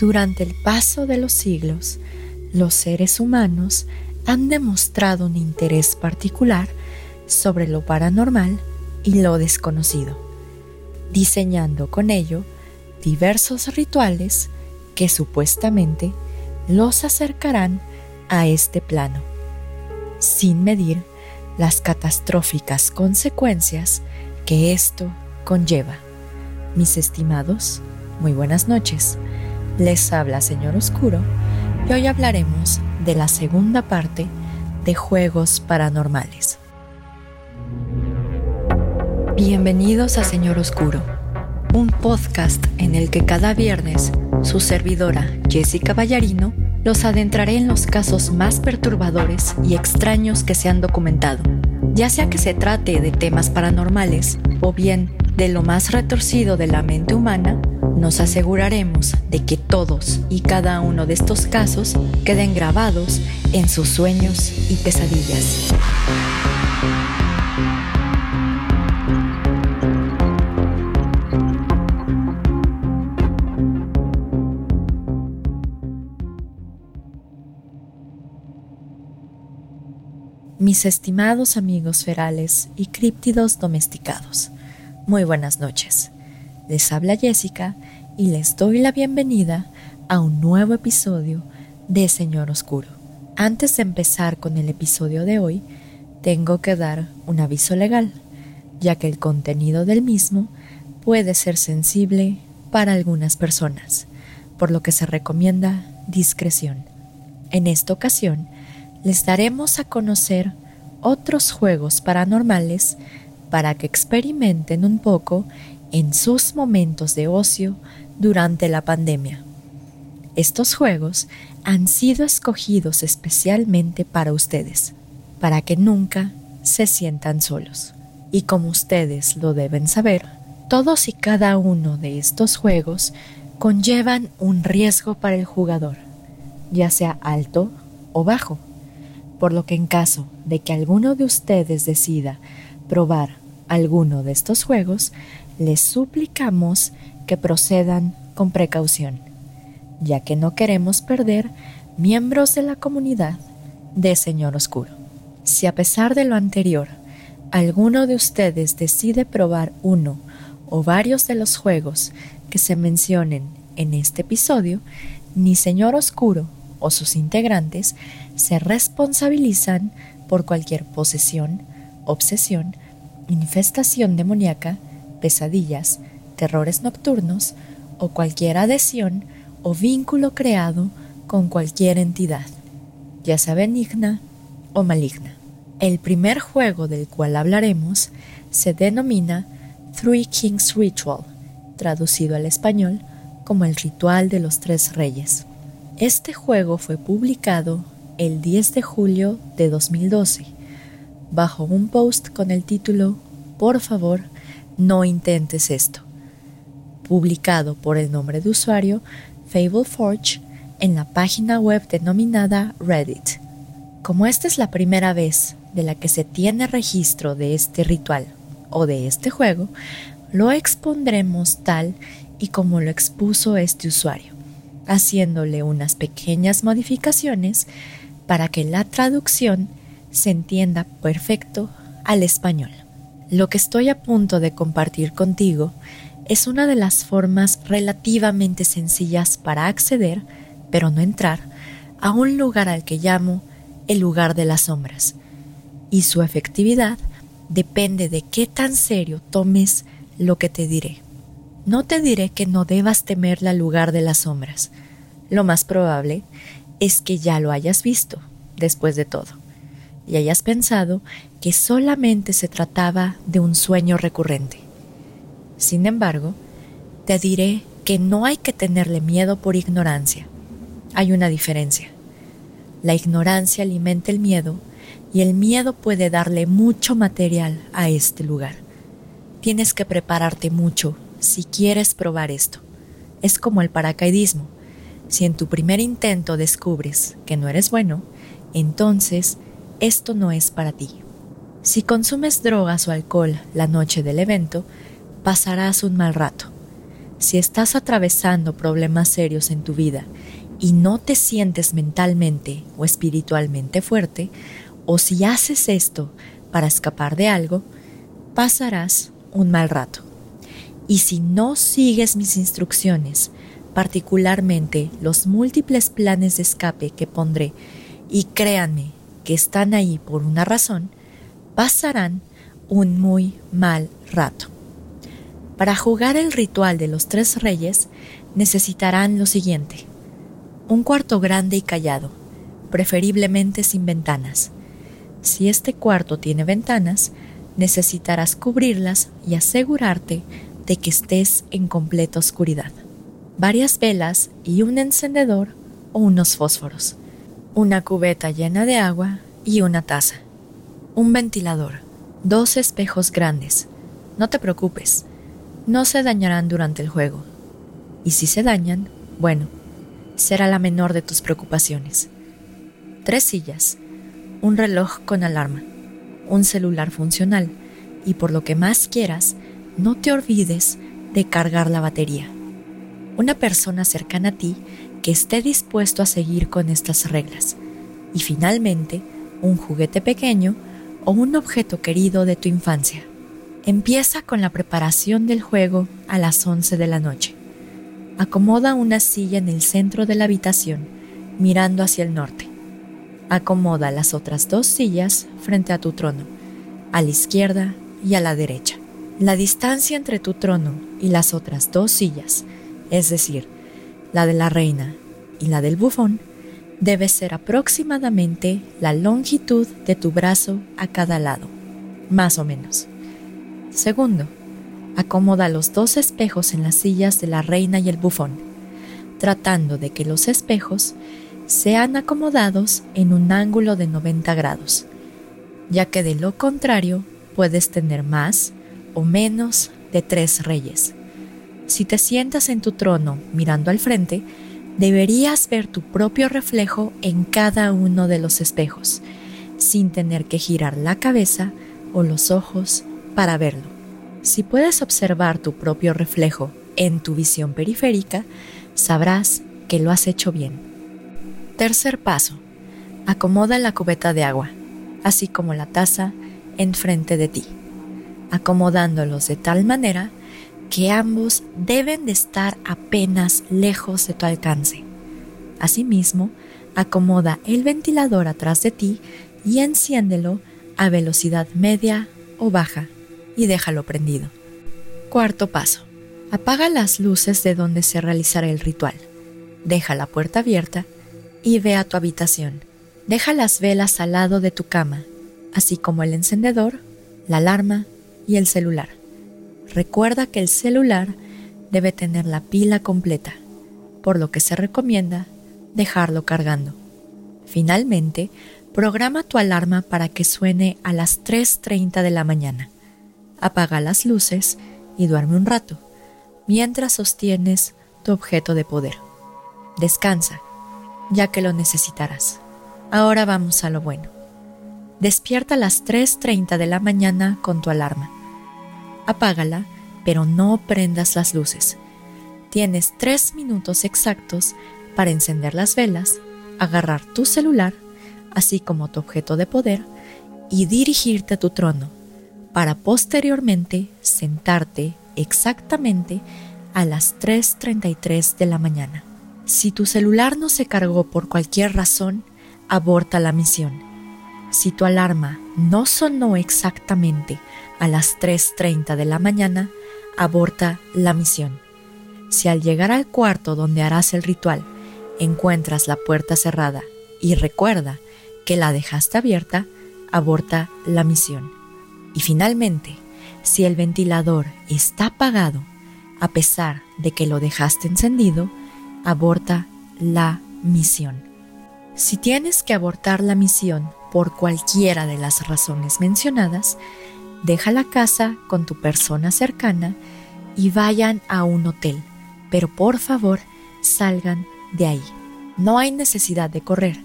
Durante el paso de los siglos, los seres humanos han demostrado un interés particular sobre lo paranormal y lo desconocido, diseñando con ello diversos rituales que supuestamente los acercarán a este plano, sin medir las catastróficas consecuencias que esto conlleva. Mis estimados, muy buenas noches. Les habla Señor Oscuro y hoy hablaremos de la segunda parte de Juegos Paranormales. Bienvenidos a Señor Oscuro, un podcast en el que cada viernes su servidora Jessica Ballarino los adentraré en los casos más perturbadores y extraños que se han documentado, ya sea que se trate de temas paranormales o bien de lo más retorcido de la mente humana, nos aseguraremos de que todos y cada uno de estos casos queden grabados en sus sueños y pesadillas. Mis estimados amigos ferales y críptidos domesticados, muy buenas noches. Les habla Jessica y les doy la bienvenida a un nuevo episodio de Señor Oscuro. Antes de empezar con el episodio de hoy, tengo que dar un aviso legal, ya que el contenido del mismo puede ser sensible para algunas personas, por lo que se recomienda discreción. En esta ocasión, les daremos a conocer otros juegos paranormales para que experimenten un poco en sus momentos de ocio durante la pandemia. Estos juegos han sido escogidos especialmente para ustedes, para que nunca se sientan solos. Y como ustedes lo deben saber, todos y cada uno de estos juegos conllevan un riesgo para el jugador, ya sea alto o bajo, por lo que en caso de que alguno de ustedes decida probar alguno de estos juegos, les suplicamos que procedan con precaución, ya que no queremos perder miembros de la comunidad de Señor Oscuro. Si a pesar de lo anterior, alguno de ustedes decide probar uno o varios de los juegos que se mencionen en este episodio, ni Señor Oscuro o sus integrantes se responsabilizan por cualquier posesión, obsesión infestación demoníaca, pesadillas, terrores nocturnos o cualquier adhesión o vínculo creado con cualquier entidad, ya sea benigna o maligna. El primer juego del cual hablaremos se denomina Three Kings Ritual, traducido al español como el ritual de los tres reyes. Este juego fue publicado el 10 de julio de 2012 bajo un post con el título Por favor, no intentes esto, publicado por el nombre de usuario FableForge en la página web denominada Reddit. Como esta es la primera vez de la que se tiene registro de este ritual o de este juego, lo expondremos tal y como lo expuso este usuario, haciéndole unas pequeñas modificaciones para que la traducción se entienda perfecto al español. Lo que estoy a punto de compartir contigo es una de las formas relativamente sencillas para acceder, pero no entrar, a un lugar al que llamo el lugar de las sombras. Y su efectividad depende de qué tan serio tomes lo que te diré. No te diré que no debas temer al lugar de las sombras. Lo más probable es que ya lo hayas visto, después de todo y hayas pensado que solamente se trataba de un sueño recurrente. Sin embargo, te diré que no hay que tenerle miedo por ignorancia. Hay una diferencia. La ignorancia alimenta el miedo y el miedo puede darle mucho material a este lugar. Tienes que prepararte mucho si quieres probar esto. Es como el paracaidismo. Si en tu primer intento descubres que no eres bueno, entonces esto no es para ti. Si consumes drogas o alcohol la noche del evento, pasarás un mal rato. Si estás atravesando problemas serios en tu vida y no te sientes mentalmente o espiritualmente fuerte, o si haces esto para escapar de algo, pasarás un mal rato. Y si no sigues mis instrucciones, particularmente los múltiples planes de escape que pondré, y créanme que están ahí por una razón, pasarán un muy mal rato. Para jugar el ritual de los tres reyes necesitarán lo siguiente. Un cuarto grande y callado, preferiblemente sin ventanas. Si este cuarto tiene ventanas, necesitarás cubrirlas y asegurarte de que estés en completa oscuridad. Varias velas y un encendedor o unos fósforos. Una cubeta llena de agua y una taza. Un ventilador. Dos espejos grandes. No te preocupes, no se dañarán durante el juego. Y si se dañan, bueno, será la menor de tus preocupaciones. Tres sillas, un reloj con alarma, un celular funcional y por lo que más quieras, no te olvides de cargar la batería. Una persona cercana a ti que esté dispuesto a seguir con estas reglas. Y finalmente, un juguete pequeño o un objeto querido de tu infancia. Empieza con la preparación del juego a las 11 de la noche. Acomoda una silla en el centro de la habitación, mirando hacia el norte. Acomoda las otras dos sillas frente a tu trono, a la izquierda y a la derecha. La distancia entre tu trono y las otras dos sillas, es decir, la de la reina y la del bufón, debe ser aproximadamente la longitud de tu brazo a cada lado, más o menos. Segundo, acomoda los dos espejos en las sillas de la reina y el bufón, tratando de que los espejos sean acomodados en un ángulo de 90 grados, ya que de lo contrario puedes tener más o menos de tres reyes. Si te sientas en tu trono mirando al frente, deberías ver tu propio reflejo en cada uno de los espejos, sin tener que girar la cabeza o los ojos para verlo. Si puedes observar tu propio reflejo en tu visión periférica, sabrás que lo has hecho bien. Tercer paso. Acomoda la cubeta de agua, así como la taza, enfrente de ti, acomodándolos de tal manera que ambos deben de estar apenas lejos de tu alcance. Asimismo, acomoda el ventilador atrás de ti y enciéndelo a velocidad media o baja y déjalo prendido. Cuarto paso. Apaga las luces de donde se realizará el ritual. Deja la puerta abierta y ve a tu habitación. Deja las velas al lado de tu cama, así como el encendedor, la alarma y el celular. Recuerda que el celular debe tener la pila completa, por lo que se recomienda dejarlo cargando. Finalmente, programa tu alarma para que suene a las 3.30 de la mañana. Apaga las luces y duerme un rato, mientras sostienes tu objeto de poder. Descansa ya que lo necesitarás. Ahora vamos a lo bueno. Despierta a las 3.30 de la mañana con tu alarma. Apágala, pero no prendas las luces. Tienes tres minutos exactos para encender las velas, agarrar tu celular, así como tu objeto de poder, y dirigirte a tu trono, para posteriormente sentarte exactamente a las 3.33 de la mañana. Si tu celular no se cargó por cualquier razón, aborta la misión. Si tu alarma no sonó exactamente a las 3.30 de la mañana, aborta la misión. Si al llegar al cuarto donde harás el ritual encuentras la puerta cerrada y recuerda que la dejaste abierta, aborta la misión. Y finalmente, si el ventilador está apagado, a pesar de que lo dejaste encendido, aborta la misión. Si tienes que abortar la misión por cualquiera de las razones mencionadas, deja la casa con tu persona cercana y vayan a un hotel, pero por favor salgan de ahí. No hay necesidad de correr.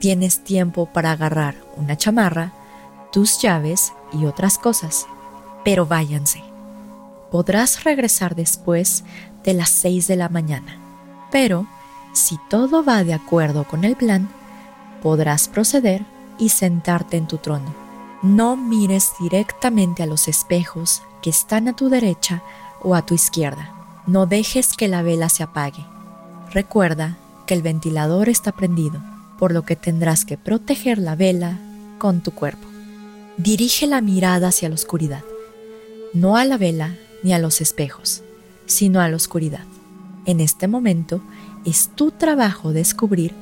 Tienes tiempo para agarrar una chamarra, tus llaves y otras cosas, pero váyanse. Podrás regresar después de las 6 de la mañana. Pero, si todo va de acuerdo con el plan, podrás proceder y sentarte en tu trono. No mires directamente a los espejos que están a tu derecha o a tu izquierda. No dejes que la vela se apague. Recuerda que el ventilador está prendido, por lo que tendrás que proteger la vela con tu cuerpo. Dirige la mirada hacia la oscuridad, no a la vela ni a los espejos, sino a la oscuridad. En este momento es tu trabajo descubrir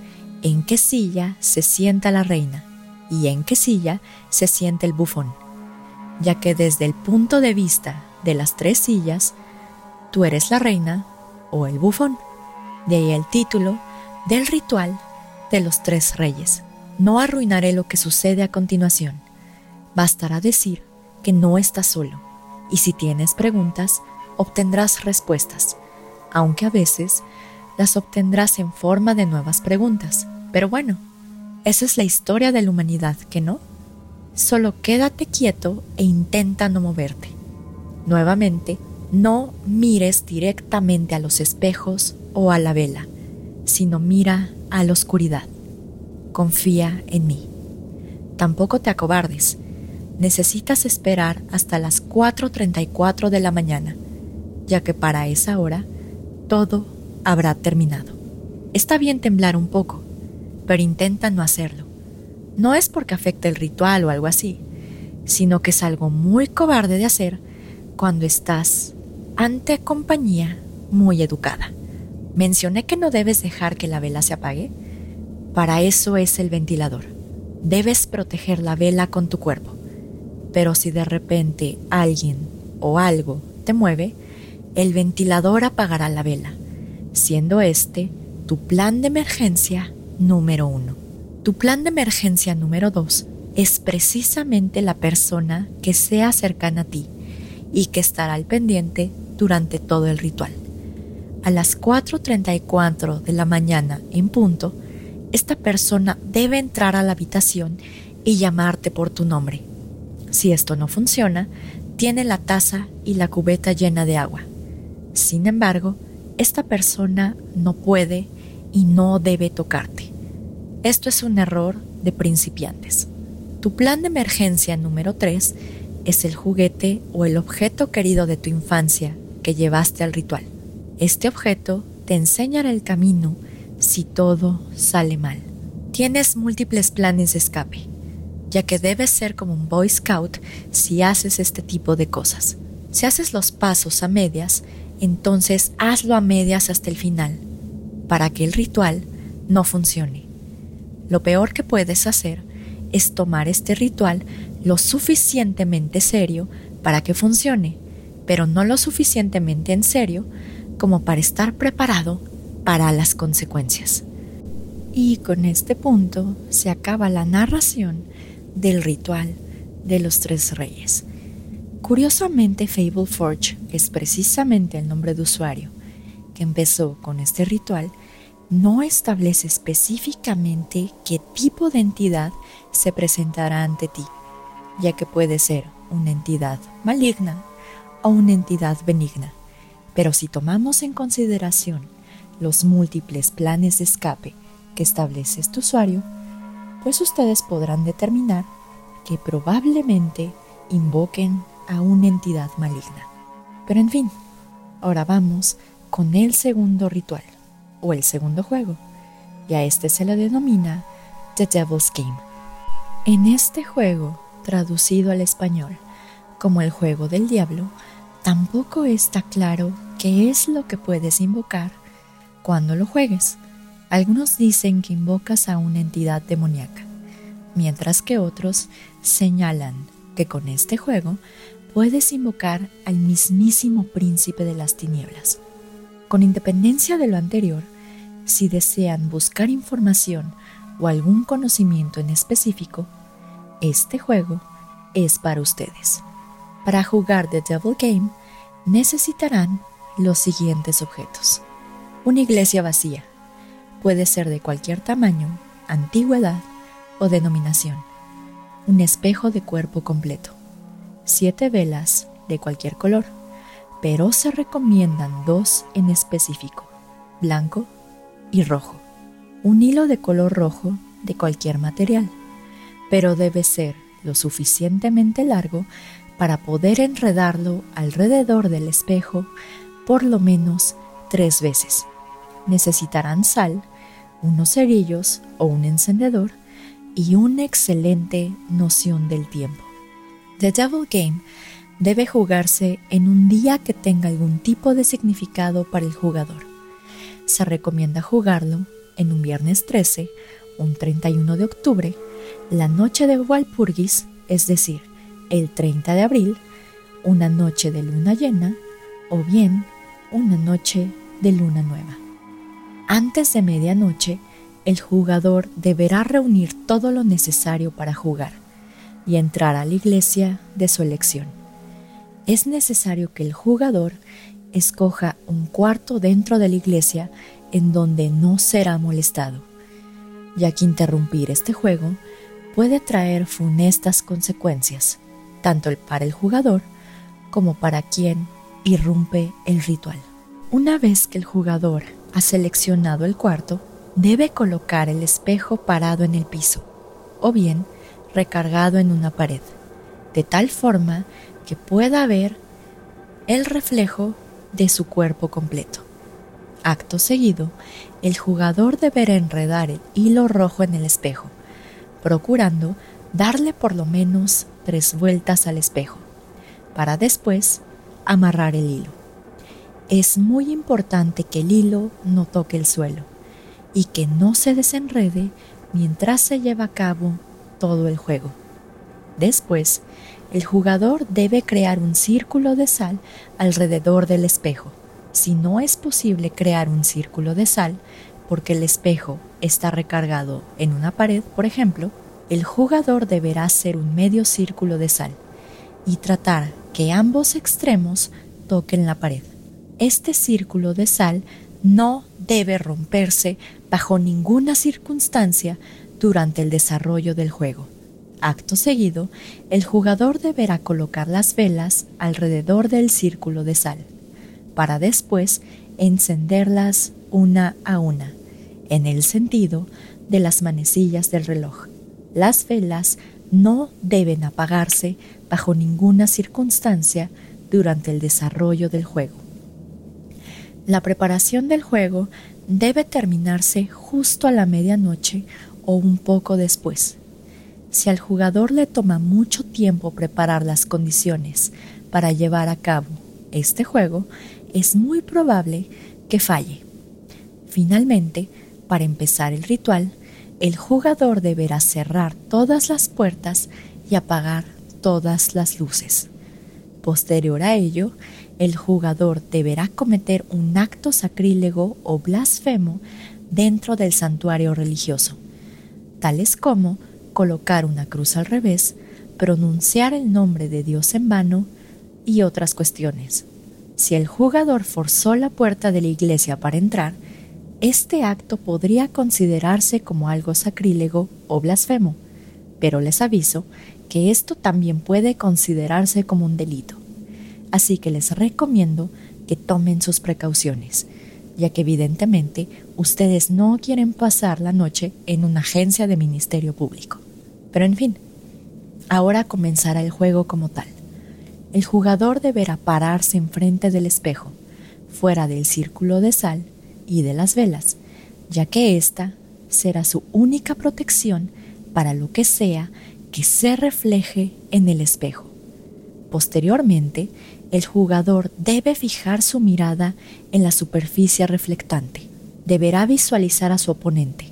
en qué silla se sienta la reina y en qué silla se siente el bufón, ya que desde el punto de vista de las tres sillas, tú eres la reina o el bufón. De ahí el título del ritual de los tres reyes. No arruinaré lo que sucede a continuación. Bastará decir que no estás solo, y si tienes preguntas, obtendrás respuestas, aunque a veces las obtendrás en forma de nuevas preguntas. Pero bueno, esa es la historia de la humanidad, ¿que no? Solo quédate quieto e intenta no moverte. Nuevamente, no mires directamente a los espejos o a la vela, sino mira a la oscuridad. Confía en mí. Tampoco te acobardes. Necesitas esperar hasta las 4.34 de la mañana, ya que para esa hora todo habrá terminado. Está bien temblar un poco, pero intenta no hacerlo. No es porque afecte el ritual o algo así, sino que es algo muy cobarde de hacer cuando estás ante compañía muy educada. Mencioné que no debes dejar que la vela se apague. Para eso es el ventilador. Debes proteger la vela con tu cuerpo. Pero si de repente alguien o algo te mueve, el ventilador apagará la vela, siendo este tu plan de emergencia número uno. Tu plan de emergencia número dos es precisamente la persona que sea cercana a ti y que estará al pendiente durante todo el ritual. A las 4.34 de la mañana en punto, esta persona debe entrar a la habitación y llamarte por tu nombre. Si esto no funciona, tiene la taza y la cubeta llena de agua. Sin embargo, esta persona no puede y no debe tocarte. Esto es un error de principiantes. Tu plan de emergencia número 3 es el juguete o el objeto querido de tu infancia que llevaste al ritual. Este objeto te enseñará el camino si todo sale mal. Tienes múltiples planes de escape, ya que debes ser como un Boy Scout si haces este tipo de cosas. Si haces los pasos a medias, entonces hazlo a medias hasta el final, para que el ritual no funcione. Lo peor que puedes hacer es tomar este ritual lo suficientemente serio para que funcione, pero no lo suficientemente en serio como para estar preparado para las consecuencias. Y con este punto se acaba la narración del ritual de los tres reyes. Curiosamente, Fable Forge, es precisamente el nombre de usuario que empezó con este ritual, no establece específicamente qué tipo de entidad se presentará ante ti, ya que puede ser una entidad maligna o una entidad benigna. Pero si tomamos en consideración los múltiples planes de escape que establece este usuario, pues ustedes podrán determinar que probablemente invoquen a una entidad maligna. Pero en fin, ahora vamos con el segundo ritual o el segundo juego, y a este se le denomina The Devil's Game. En este juego, traducido al español como el juego del diablo, tampoco está claro qué es lo que puedes invocar cuando lo juegues. Algunos dicen que invocas a una entidad demoníaca, mientras que otros señalan que con este juego puedes invocar al mismísimo príncipe de las tinieblas. Con independencia de lo anterior, si desean buscar información o algún conocimiento en específico, este juego es para ustedes. Para jugar The Devil Game necesitarán los siguientes objetos. Una iglesia vacía. Puede ser de cualquier tamaño, antigüedad o denominación. Un espejo de cuerpo completo. Siete velas de cualquier color pero se recomiendan dos en específico, blanco y rojo. Un hilo de color rojo de cualquier material, pero debe ser lo suficientemente largo para poder enredarlo alrededor del espejo por lo menos tres veces. Necesitarán sal, unos cerillos o un encendedor y una excelente noción del tiempo. The Devil Game debe jugarse en un día que tenga algún tipo de significado para el jugador. Se recomienda jugarlo en un viernes 13, un 31 de octubre, la noche de Walpurgis, es decir, el 30 de abril, una noche de luna llena o bien una noche de luna nueva. Antes de medianoche, el jugador deberá reunir todo lo necesario para jugar y entrar a la iglesia de su elección. Es necesario que el jugador escoja un cuarto dentro de la iglesia en donde no será molestado, ya que interrumpir este juego puede traer funestas consecuencias, tanto para el jugador como para quien irrumpe el ritual. Una vez que el jugador ha seleccionado el cuarto, debe colocar el espejo parado en el piso o bien recargado en una pared, de tal forma que pueda ver el reflejo de su cuerpo completo. Acto seguido, el jugador deberá enredar el hilo rojo en el espejo, procurando darle por lo menos tres vueltas al espejo, para después amarrar el hilo. Es muy importante que el hilo no toque el suelo y que no se desenrede mientras se lleva a cabo todo el juego. Después, el jugador debe crear un círculo de sal alrededor del espejo. Si no es posible crear un círculo de sal, porque el espejo está recargado en una pared, por ejemplo, el jugador deberá hacer un medio círculo de sal y tratar que ambos extremos toquen la pared. Este círculo de sal no debe romperse bajo ninguna circunstancia durante el desarrollo del juego. Acto seguido, el jugador deberá colocar las velas alrededor del círculo de sal, para después encenderlas una a una, en el sentido de las manecillas del reloj. Las velas no deben apagarse bajo ninguna circunstancia durante el desarrollo del juego. La preparación del juego debe terminarse justo a la medianoche o un poco después. Si al jugador le toma mucho tiempo preparar las condiciones para llevar a cabo este juego, es muy probable que falle. Finalmente, para empezar el ritual, el jugador deberá cerrar todas las puertas y apagar todas las luces. Posterior a ello, el jugador deberá cometer un acto sacrílego o blasfemo dentro del santuario religioso, tales como colocar una cruz al revés, pronunciar el nombre de Dios en vano y otras cuestiones. Si el jugador forzó la puerta de la iglesia para entrar, este acto podría considerarse como algo sacrílego o blasfemo, pero les aviso que esto también puede considerarse como un delito. Así que les recomiendo que tomen sus precauciones, ya que evidentemente ustedes no quieren pasar la noche en una agencia de Ministerio Público. Pero en fin, ahora comenzará el juego como tal. El jugador deberá pararse enfrente del espejo, fuera del círculo de sal, y de las velas, ya que ésta será su única protección para lo que sea que se refleje en el espejo. Posteriormente, el jugador debe fijar su mirada en la superficie reflectante. Deberá visualizar a su oponente,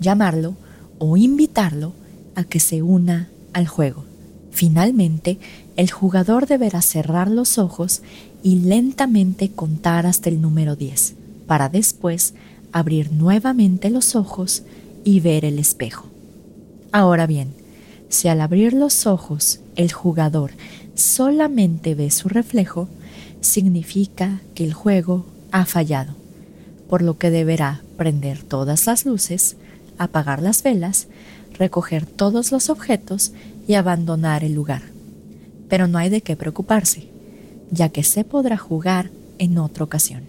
llamarlo o invitarlo a que se una al juego. Finalmente, el jugador deberá cerrar los ojos y lentamente contar hasta el número 10 para después abrir nuevamente los ojos y ver el espejo. Ahora bien, si al abrir los ojos el jugador solamente ve su reflejo, significa que el juego ha fallado, por lo que deberá prender todas las luces, apagar las velas, recoger todos los objetos y abandonar el lugar. Pero no hay de qué preocuparse. ya que se podrá jugar en otra ocasión.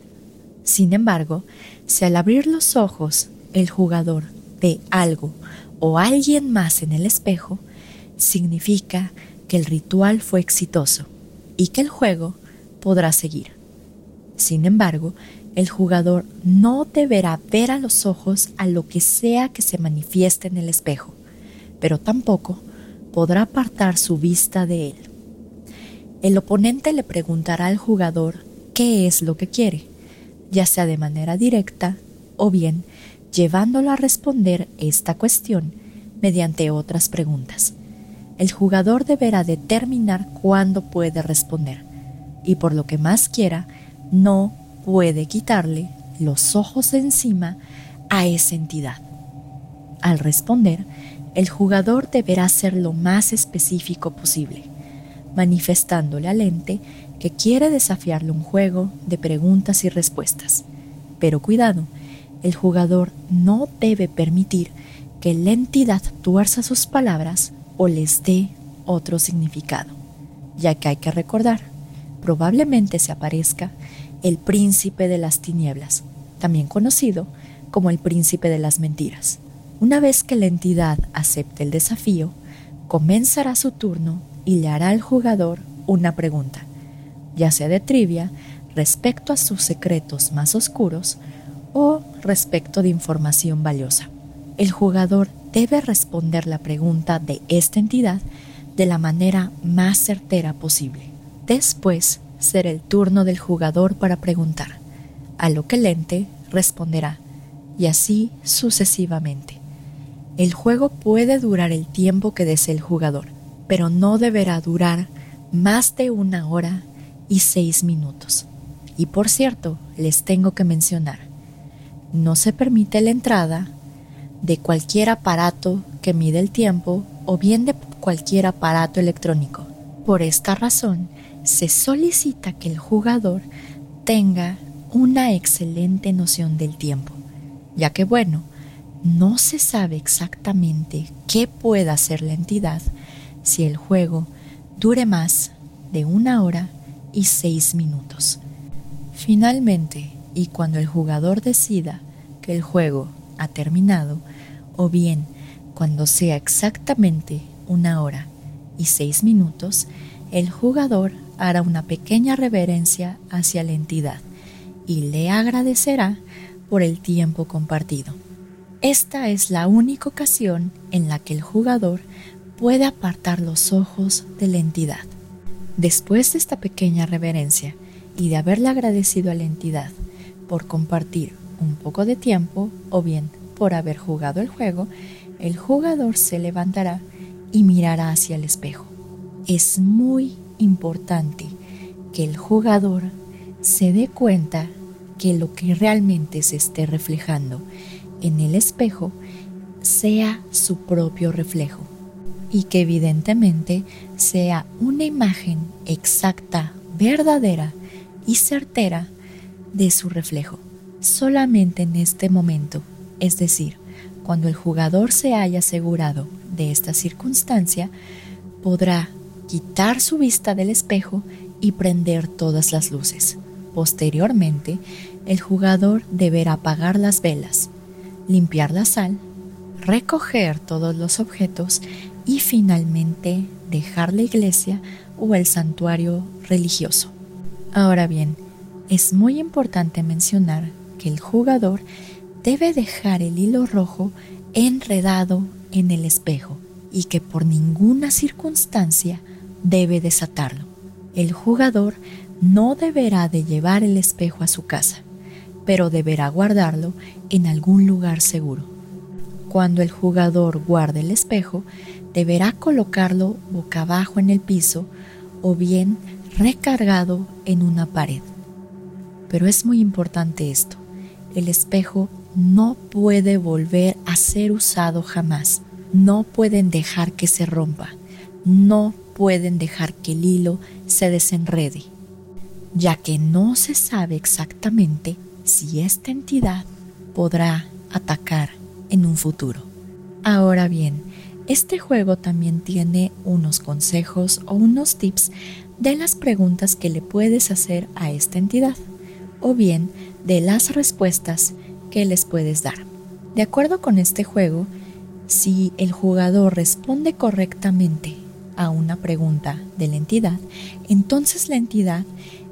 Sin embargo, si al abrir los ojos el jugador ve algo o alguien más en el espejo, significa que el ritual fue exitoso y que el juego podrá seguir. Sin embargo, el jugador no deberá ver a los ojos a lo que sea que se manifieste en el espejo, pero tampoco podrá apartar su vista de él. El oponente le preguntará al jugador qué es lo que quiere, ya sea de manera directa o bien llevándolo a responder esta cuestión mediante otras preguntas. El jugador deberá determinar cuándo puede responder y por lo que más quiera, no puede quitarle los ojos de encima a esa entidad. Al responder, el jugador deberá ser lo más específico posible, manifestándole al ente que quiere desafiarle un juego de preguntas y respuestas. Pero cuidado, el jugador no debe permitir que la entidad tuerza sus palabras o les dé otro significado, ya que hay que recordar, probablemente se aparezca el príncipe de las tinieblas, también conocido como el príncipe de las mentiras. Una vez que la entidad acepte el desafío, comenzará su turno y le hará al jugador una pregunta, ya sea de trivia respecto a sus secretos más oscuros o respecto de información valiosa. El jugador debe responder la pregunta de esta entidad de la manera más certera posible. Después será el turno del jugador para preguntar, a lo que el ente responderá, y así sucesivamente. El juego puede durar el tiempo que desee el jugador, pero no deberá durar más de una hora y seis minutos. Y por cierto, les tengo que mencionar, no se permite la entrada de cualquier aparato que mide el tiempo o bien de cualquier aparato electrónico. Por esta razón, se solicita que el jugador tenga una excelente noción del tiempo, ya que bueno, no se sabe exactamente qué pueda hacer la entidad si el juego dure más de una hora y seis minutos. Finalmente, y cuando el jugador decida que el juego ha terminado, o bien cuando sea exactamente una hora y seis minutos, el jugador hará una pequeña reverencia hacia la entidad y le agradecerá por el tiempo compartido. Esta es la única ocasión en la que el jugador puede apartar los ojos de la entidad. Después de esta pequeña reverencia y de haberle agradecido a la entidad por compartir un poco de tiempo o bien por haber jugado el juego, el jugador se levantará y mirará hacia el espejo. Es muy importante que el jugador se dé cuenta que lo que realmente se esté reflejando en el espejo sea su propio reflejo y que evidentemente sea una imagen exacta, verdadera y certera de su reflejo. Solamente en este momento, es decir, cuando el jugador se haya asegurado de esta circunstancia, podrá quitar su vista del espejo y prender todas las luces. Posteriormente, el jugador deberá apagar las velas, limpiar la sal, recoger todos los objetos y finalmente dejar la iglesia o el santuario religioso. Ahora bien, es muy importante mencionar que el jugador debe dejar el hilo rojo enredado en el espejo y que por ninguna circunstancia debe desatarlo. El jugador no deberá de llevar el espejo a su casa, pero deberá guardarlo en algún lugar seguro. Cuando el jugador guarde el espejo, deberá colocarlo boca abajo en el piso o bien recargado en una pared. Pero es muy importante esto. El espejo no puede volver a ser usado jamás. No pueden dejar que se rompa. No pueden dejar que el hilo se desenrede, ya que no se sabe exactamente si esta entidad podrá atacar en un futuro. Ahora bien, este juego también tiene unos consejos o unos tips de las preguntas que le puedes hacer a esta entidad o bien de las respuestas que les puedes dar. De acuerdo con este juego, si el jugador responde correctamente a una pregunta de la entidad, entonces la entidad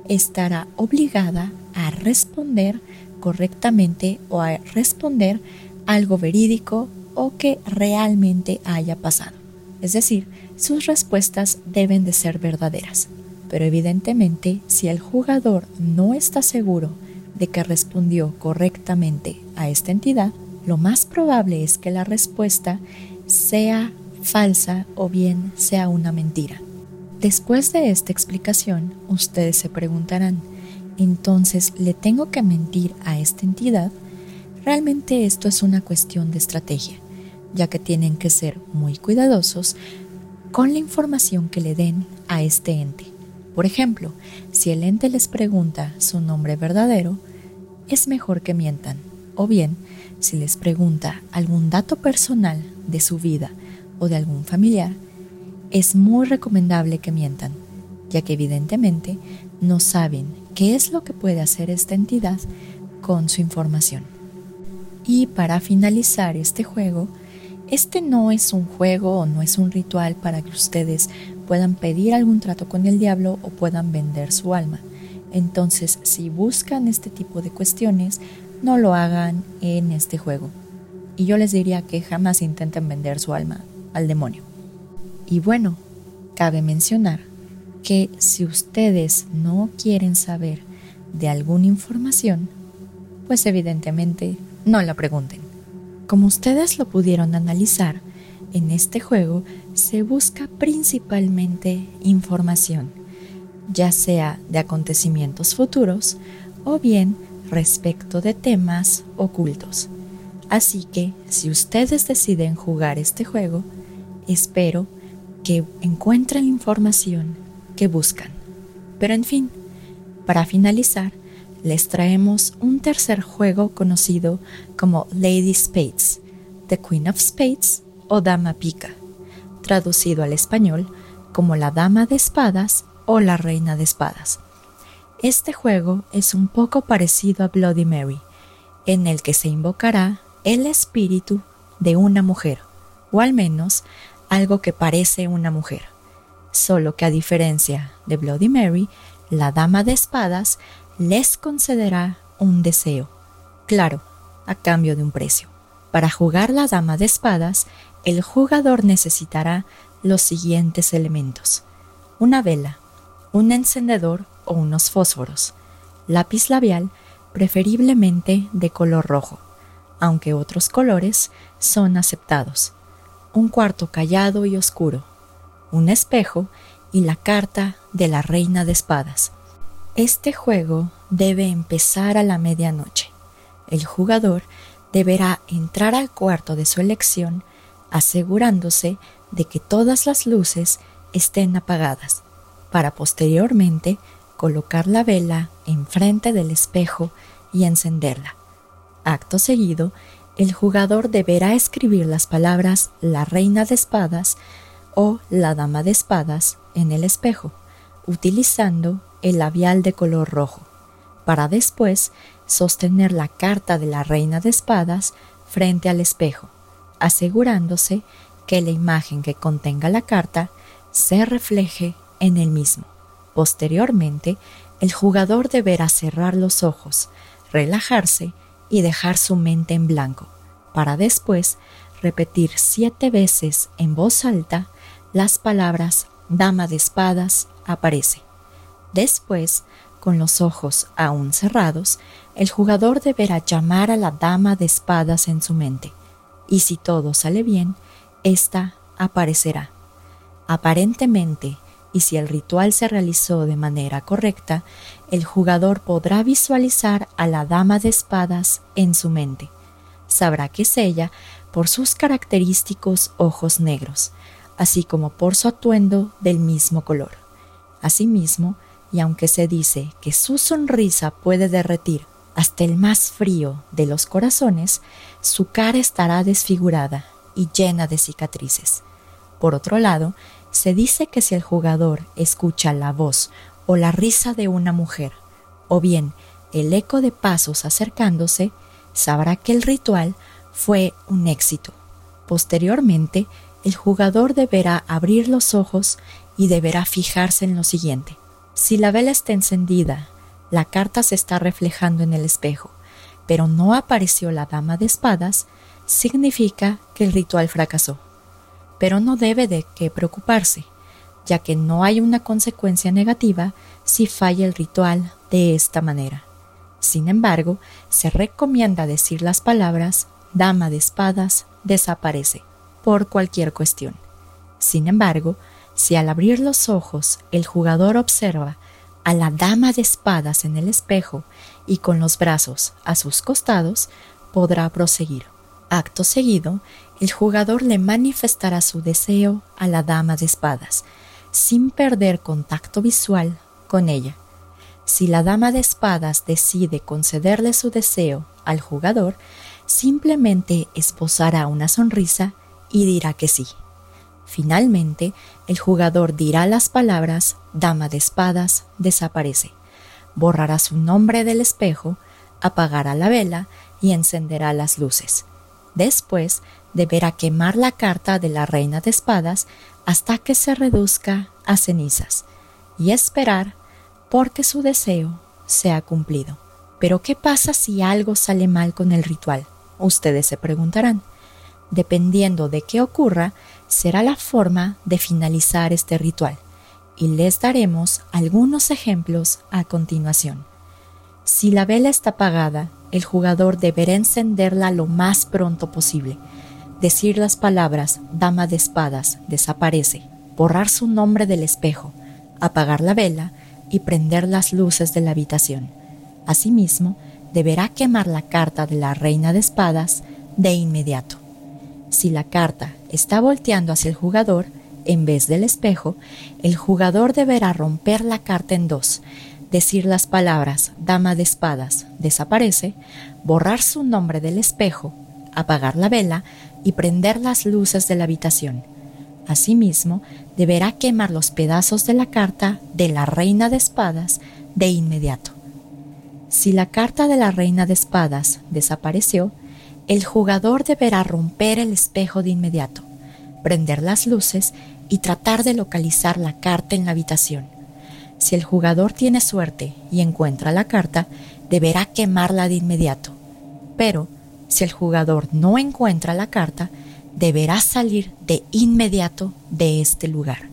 estará obligada a responder correctamente o a responder algo verídico o que realmente haya pasado. Es decir, sus respuestas deben de ser verdaderas. Pero evidentemente, si el jugador no está seguro de que respondió correctamente a esta entidad, lo más probable es que la respuesta sea falsa o bien sea una mentira. Después de esta explicación, ustedes se preguntarán, entonces, ¿le tengo que mentir a esta entidad? Realmente esto es una cuestión de estrategia, ya que tienen que ser muy cuidadosos con la información que le den a este ente. Por ejemplo, si el ente les pregunta su nombre verdadero, es mejor que mientan. O bien, si les pregunta algún dato personal de su vida o de algún familiar, es muy recomendable que mientan, ya que evidentemente no saben qué es lo que puede hacer esta entidad con su información. Y para finalizar este juego, este no es un juego o no es un ritual para que ustedes puedan pedir algún trato con el diablo o puedan vender su alma. Entonces, si buscan este tipo de cuestiones, no lo hagan en este juego. Y yo les diría que jamás intenten vender su alma al demonio. Y bueno, cabe mencionar que si ustedes no quieren saber de alguna información, pues evidentemente no la pregunten. Como ustedes lo pudieron analizar, en este juego se busca principalmente información, ya sea de acontecimientos futuros o bien respecto de temas ocultos. Así que si ustedes deciden jugar este juego, espero que encuentren la información que buscan. Pero en fin, para finalizar, les traemos un tercer juego conocido como Lady Spades, The Queen of Spades o Dama Pica, traducido al español como la Dama de Espadas o la Reina de Espadas. Este juego es un poco parecido a Bloody Mary, en el que se invocará el espíritu de una mujer, o al menos algo que parece una mujer. Solo que a diferencia de Bloody Mary, la Dama de Espadas les concederá un deseo, claro, a cambio de un precio. Para jugar la Dama de Espadas, el jugador necesitará los siguientes elementos. Una vela, un encendedor o unos fósforos, lápiz labial preferiblemente de color rojo, aunque otros colores son aceptados, un cuarto callado y oscuro, un espejo y la carta de la reina de espadas. Este juego debe empezar a la medianoche. El jugador deberá entrar al cuarto de su elección asegurándose de que todas las luces estén apagadas, para posteriormente colocar la vela enfrente del espejo y encenderla. Acto seguido, el jugador deberá escribir las palabras la reina de espadas o la dama de espadas en el espejo, utilizando el labial de color rojo, para después sostener la carta de la reina de espadas frente al espejo, asegurándose que la imagen que contenga la carta se refleje en el mismo. Posteriormente, el jugador deberá cerrar los ojos, relajarse y dejar su mente en blanco, para después repetir siete veces en voz alta las palabras Dama de espadas aparece. Después, con los ojos aún cerrados, el jugador deberá llamar a la Dama de espadas en su mente, y si todo sale bien, ésta aparecerá. Aparentemente, y si el ritual se realizó de manera correcta, el jugador podrá visualizar a la dama de espadas en su mente. Sabrá que es ella por sus característicos ojos negros, así como por su atuendo del mismo color. Asimismo, y aunque se dice que su sonrisa puede derretir hasta el más frío de los corazones, su cara estará desfigurada y llena de cicatrices. Por otro lado, Se dice que si el jugador escucha la voz o la risa de una mujer, o bien el eco de pasos acercándose, sabrá que el ritual fue un éxito. Posteriormente, el jugador deberá abrir los ojos y deberá fijarse en lo siguiente. Si la vela está encendida, la carta se está reflejando en el espejo, pero no apareció la dama de espadas, significa que el ritual fracasó. Pero no debe de qué preocuparse, ya que no hay una consecuencia negativa si falla el ritual de esta manera. Sin embargo, se recomienda decir las palabras Dama de espadas desaparece por cualquier cuestión. Sin embargo, si al abrir los ojos el jugador observa a la dama de espadas en el espejo y con los brazos a sus costados, podrá proseguir. Acto seguido, el jugador le manifestará su deseo a la dama de espadas, sin perder contacto visual con ella. Si la dama de espadas decide concederle su deseo al jugador, simplemente esposará una sonrisa y dirá que sí. Finalmente, el jugador dirá las palabras Dama de espadas desaparece, borrará su nombre del espejo, apagará la vela y encenderá las luces. Después, deberá quemar la carta de la reina de espadas hasta que se reduzca a cenizas y esperar porque su deseo se ha cumplido. Pero ¿qué pasa si algo sale mal con el ritual? Ustedes se preguntarán. Dependiendo de qué ocurra, será la forma de finalizar este ritual, y les daremos algunos ejemplos a continuación. Si la vela está apagada, el jugador deberá encenderla lo más pronto posible, decir las palabras Dama de Espadas desaparece, borrar su nombre del espejo, apagar la vela y prender las luces de la habitación. Asimismo, deberá quemar la carta de la reina de espadas de inmediato. Si la carta está volteando hacia el jugador, en vez del espejo, el jugador deberá romper la carta en dos, decir las palabras Dama de espadas desaparece, borrar su nombre del espejo, apagar la vela y prender las luces de la habitación. Asimismo, deberá quemar los pedazos de la carta de la reina de espadas de inmediato. Si la carta de la reina de espadas desapareció, el jugador deberá romper el espejo de inmediato, prender las luces y tratar de localizar la carta en la habitación. Si el jugador tiene suerte y encuentra la carta, deberá quemarla de inmediato. Pero, si el jugador no encuentra la carta, deberá salir de inmediato de este lugar.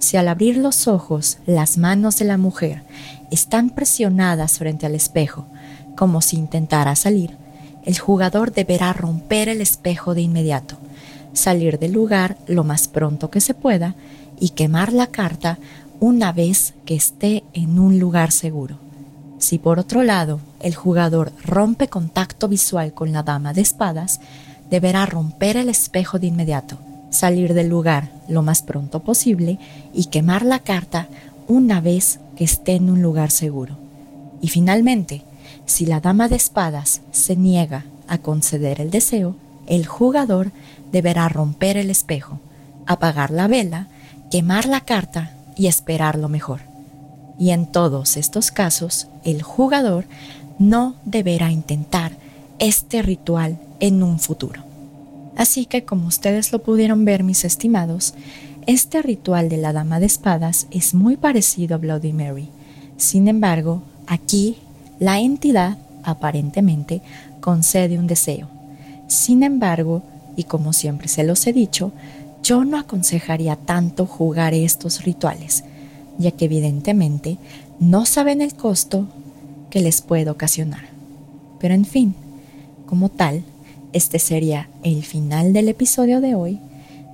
Si al abrir los ojos las manos de la mujer están presionadas frente al espejo, como si intentara salir, el jugador deberá romper el espejo de inmediato, salir del lugar lo más pronto que se pueda y quemar la carta una vez que esté en un lugar seguro. Si por otro lado el jugador rompe contacto visual con la dama de espadas, deberá romper el espejo de inmediato, salir del lugar lo más pronto posible y quemar la carta una vez que esté en un lugar seguro. Y finalmente, si la dama de espadas se niega a conceder el deseo, el jugador deberá romper el espejo, apagar la vela, quemar la carta y esperar lo mejor. Y en todos estos casos, el jugador no deberá intentar este ritual en un futuro. Así que como ustedes lo pudieron ver, mis estimados, este ritual de la Dama de Espadas es muy parecido a Bloody Mary. Sin embargo, aquí la entidad aparentemente concede un deseo. Sin embargo, y como siempre se los he dicho, yo no aconsejaría tanto jugar estos rituales, ya que evidentemente no saben el costo que les puede ocasionar. Pero en fin, como tal, este sería el final del episodio de hoy.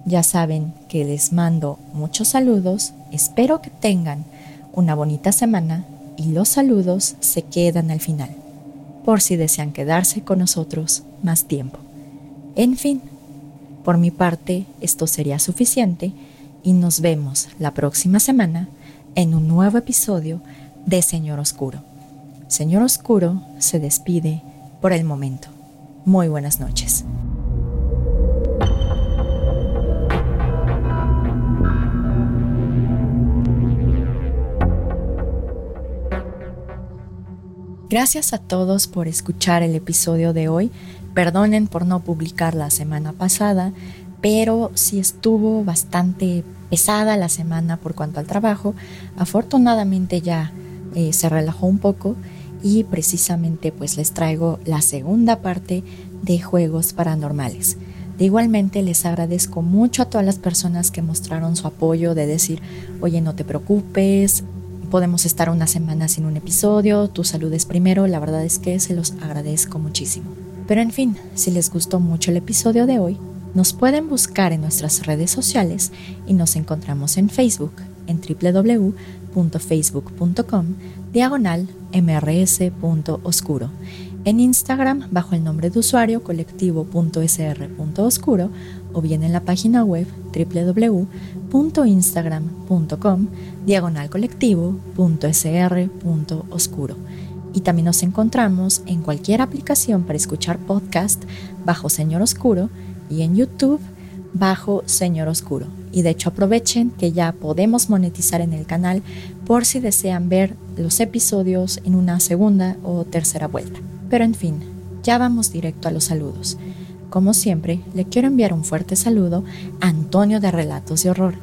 Ya saben que les mando muchos saludos, espero que tengan una bonita semana y los saludos se quedan al final, por si desean quedarse con nosotros más tiempo. En fin, por mi parte esto sería suficiente y nos vemos la próxima semana en un nuevo episodio de Señor Oscuro. Señor Oscuro se despide por el momento. Muy buenas noches. Gracias a todos por escuchar el episodio de hoy. Perdonen por no publicar la semana pasada pero sí estuvo bastante pesada la semana por cuanto al trabajo. Afortunadamente ya eh, se relajó un poco y precisamente pues les traigo la segunda parte de juegos paranormales. De igualmente les agradezco mucho a todas las personas que mostraron su apoyo de decir, oye, no te preocupes, podemos estar una semana sin un episodio, tu salud es primero, la verdad es que se los agradezco muchísimo. Pero en fin, si les gustó mucho el episodio de hoy, nos pueden buscar en nuestras redes sociales y nos encontramos en Facebook en www.facebook.com diagonal mrs.oscuro en Instagram bajo el nombre de usuario colectivo.sr.oscuro o bien en la página web www.instagram.com diagonal colectivo.sr.oscuro. Y también nos encontramos en cualquier aplicación para escuchar podcast bajo Señor Oscuro y en YouTube bajo Señor Oscuro. Y de hecho aprovechen que ya podemos monetizar en el canal por si desean ver los episodios en una segunda o tercera vuelta. Pero en fin, ya vamos directo a los saludos. Como siempre, le quiero enviar un fuerte saludo a Antonio de Relatos de Horror.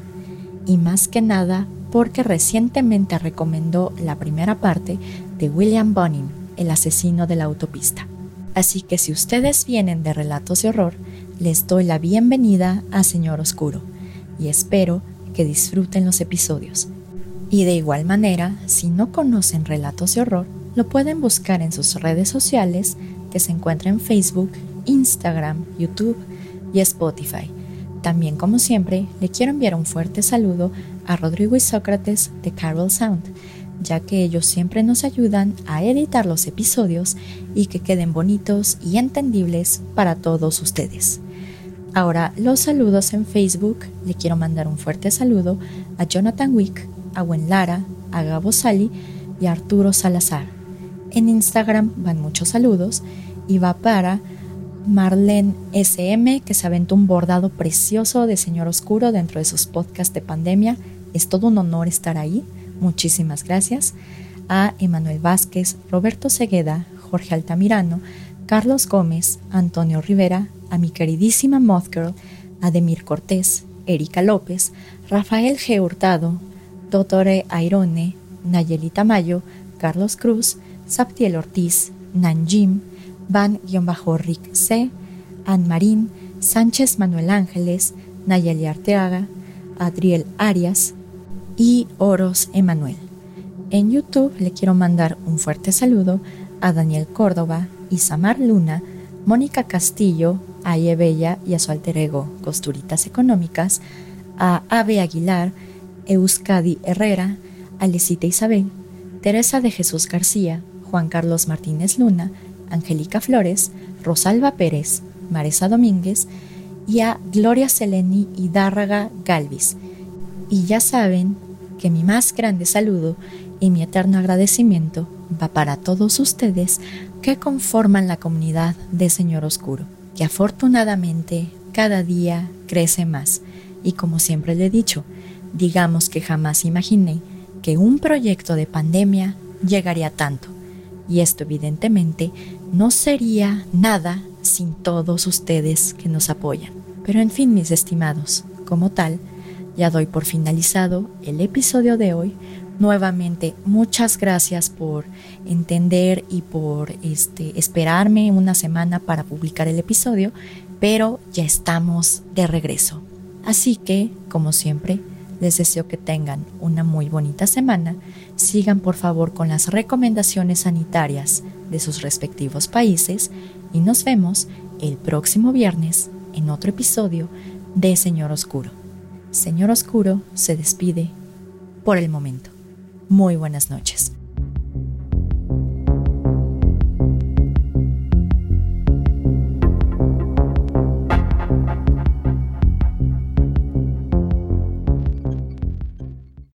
Y más que nada porque recientemente recomendó la primera parte de William Bunning, el asesino de la autopista. Así que si ustedes vienen de Relatos de Horror, les doy la bienvenida a Señor Oscuro y espero que disfruten los episodios. Y de igual manera, si no conocen Relatos de Horror, lo pueden buscar en sus redes sociales que se encuentran en Facebook, Instagram, YouTube y Spotify. También, como siempre, le quiero enviar un fuerte saludo a Rodrigo y Sócrates de Carol Sound, ya que ellos siempre nos ayudan a editar los episodios y que queden bonitos y entendibles para todos ustedes. Ahora, los saludos en Facebook, le quiero mandar un fuerte saludo a Jonathan Wick, a Gwen Lara, a Gabo Sali y a Arturo Salazar. En Instagram van muchos saludos y va para Marlene SM, que se aventó un bordado precioso de Señor Oscuro dentro de sus podcasts de pandemia. Es todo un honor estar ahí. Muchísimas gracias. A Emanuel Vázquez, Roberto Segueda, Jorge Altamirano, Carlos Gómez, Antonio Rivera, a mi queridísima Mothgirl, Ademir Cortés, Erika López, Rafael G. Hurtado, Dottore Airone, Nayeli Mayo, Carlos Cruz, Saptiel Ortiz, Nanjim, Van-Rick C, Ann Marín, Sánchez Manuel Ángeles, Nayeli Arteaga, Adriel Arias y Oros Emanuel. En YouTube le quiero mandar un fuerte saludo a Daniel Córdoba, Isamar Luna, Mónica Castillo, a Bella y a su alter ego Costuritas Económicas, a Ave Aguilar, Euskadi Herrera, Alecita Isabel, Teresa de Jesús García, Juan Carlos Martínez Luna, Angélica Flores, Rosalba Pérez, Maresa Domínguez y a Gloria Seleni y Dárraga Galvis. Y ya saben que mi más grande saludo y mi eterno agradecimiento va para todos ustedes que conforman la comunidad de Señor Oscuro, que afortunadamente cada día crece más. Y como siempre le he dicho, digamos que jamás imaginé que un proyecto de pandemia llegaría tanto. Y esto evidentemente no sería nada sin todos ustedes que nos apoyan. Pero en fin, mis estimados, como tal, ya doy por finalizado el episodio de hoy. Nuevamente, muchas gracias por entender y por este, esperarme una semana para publicar el episodio, pero ya estamos de regreso. Así que, como siempre, les deseo que tengan una muy bonita semana sigan por favor con las recomendaciones sanitarias de sus respectivos países y nos vemos el próximo viernes en otro episodio de Señor Oscuro. Señor Oscuro se despide por el momento. Muy buenas noches.